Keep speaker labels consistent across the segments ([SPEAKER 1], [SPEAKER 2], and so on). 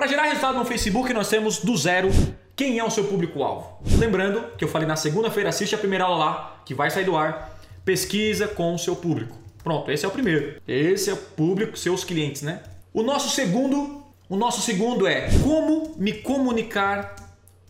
[SPEAKER 1] Para gerar resultado no Facebook, nós temos do zero quem é o seu público-alvo. Lembrando que eu falei na segunda-feira, assiste a primeira aula lá, que vai sair do ar. Pesquisa com o seu público. Pronto, esse é o primeiro. Esse é o público, seus clientes, né? O nosso segundo, o nosso segundo é como me comunicar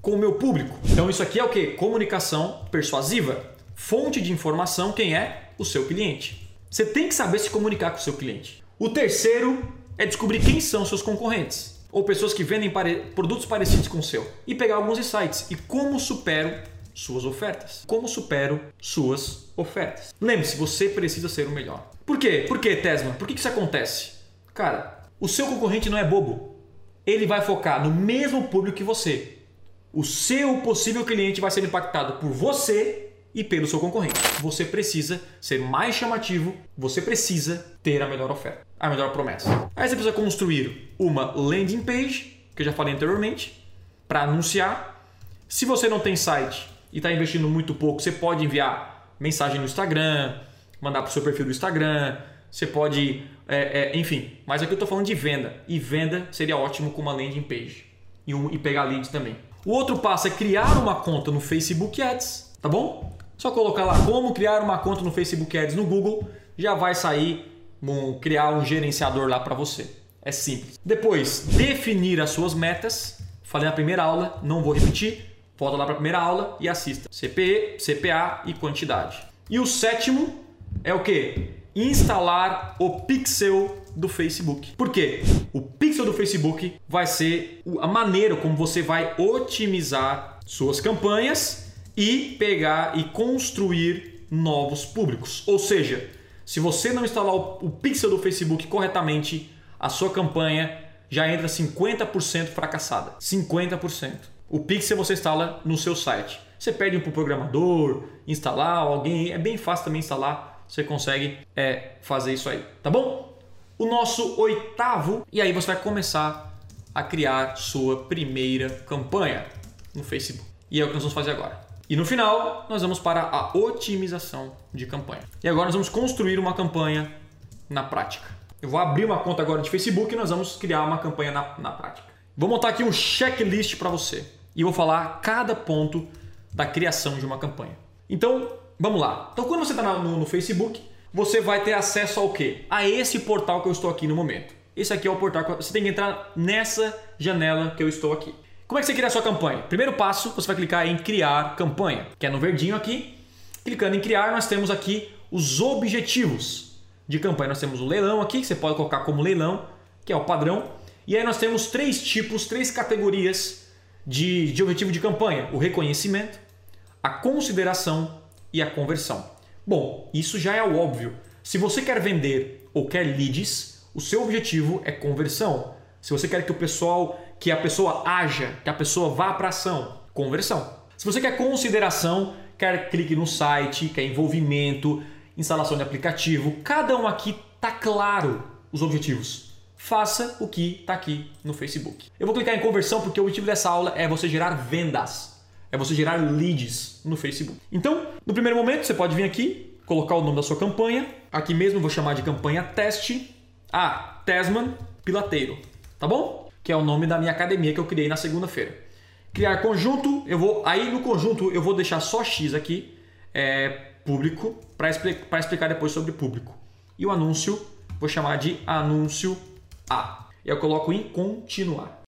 [SPEAKER 1] com o meu público. Então isso aqui é o que? Comunicação persuasiva. Fonte de informação, quem é? O seu cliente. Você tem que saber se comunicar com o seu cliente. O terceiro é descobrir quem são seus concorrentes ou pessoas que vendem pare... produtos parecidos com o seu e pegar alguns insights e como supero suas ofertas. Como supero suas ofertas. Lembre-se, você precisa ser o melhor. Por quê? Por quê, Tesma? Por que isso acontece? Cara, o seu concorrente não é bobo. Ele vai focar no mesmo público que você. O seu possível cliente vai ser impactado por você e pelo seu concorrente. Você precisa ser mais chamativo, você precisa ter a melhor oferta, a melhor promessa. Aí você precisa construir uma landing page, que eu já falei anteriormente, para anunciar. Se você não tem site e está investindo muito pouco, você pode enviar mensagem no Instagram, mandar para o seu perfil do Instagram, você pode, é, é, enfim. Mas aqui eu estou falando de venda e venda seria ótimo com uma landing page e, um, e pegar leads também. O outro passo é criar uma conta no Facebook Ads, tá bom? Só colocar lá como criar uma conta no Facebook Ads no Google, já vai sair um, criar um gerenciador lá para você. É simples. Depois, definir as suas metas. Falei na primeira aula, não vou repetir. Volta lá para a primeira aula e assista. CPE, CPA e quantidade. E o sétimo é o que? Instalar o pixel do Facebook. Por quê? O pixel do Facebook vai ser a maneira como você vai otimizar suas campanhas e pegar e construir novos públicos. Ou seja, se você não instalar o pixel do Facebook corretamente, a sua campanha já entra 50% fracassada. 50%. O pixel você instala no seu site. Você pede para o programador instalar, alguém. É bem fácil também instalar. Você consegue é, fazer isso aí, tá bom? O nosso oitavo, e aí você vai começar a criar sua primeira campanha no Facebook. E é o que nós vamos fazer agora. E no final, nós vamos para a otimização de campanha. E agora nós vamos construir uma campanha na prática. Eu vou abrir uma conta agora de Facebook e nós vamos criar uma campanha na, na prática. Vou montar aqui um checklist para você e vou falar cada ponto da criação de uma campanha. Então, vamos lá. Então, quando você está no, no Facebook, você vai ter acesso ao quê? A esse portal que eu estou aqui no momento. Esse aqui é o portal que você tem que entrar nessa janela que eu estou aqui. Como é que você cria a sua campanha? Primeiro passo, você vai clicar em criar campanha, que é no verdinho aqui. Clicando em criar, nós temos aqui os objetivos de campanha. Nós temos o leilão aqui, que você pode colocar como leilão, que é o padrão. E aí nós temos três tipos, três categorias de, de objetivo de campanha: o reconhecimento, a consideração e a conversão. Bom, isso já é o óbvio. Se você quer vender ou quer leads, o seu objetivo é conversão. Se você quer que o pessoal que a pessoa haja, que a pessoa vá para ação. Conversão. Se você quer consideração, quer clique no site, quer envolvimento, instalação de aplicativo, cada um aqui tá claro os objetivos. Faça o que está aqui no Facebook. Eu vou clicar em conversão porque o objetivo dessa aula é você gerar vendas, é você gerar leads no Facebook. Então, no primeiro momento, você pode vir aqui, colocar o nome da sua campanha. Aqui mesmo vou chamar de campanha teste. Ah, Tesman Pilateiro. Tá bom? que é o nome da minha academia que eu criei na segunda-feira. Criar conjunto, eu vou aí no conjunto eu vou deixar só X aqui, é, público, para explicar, depois sobre público. E o anúncio, vou chamar de anúncio A. E eu coloco em continuar.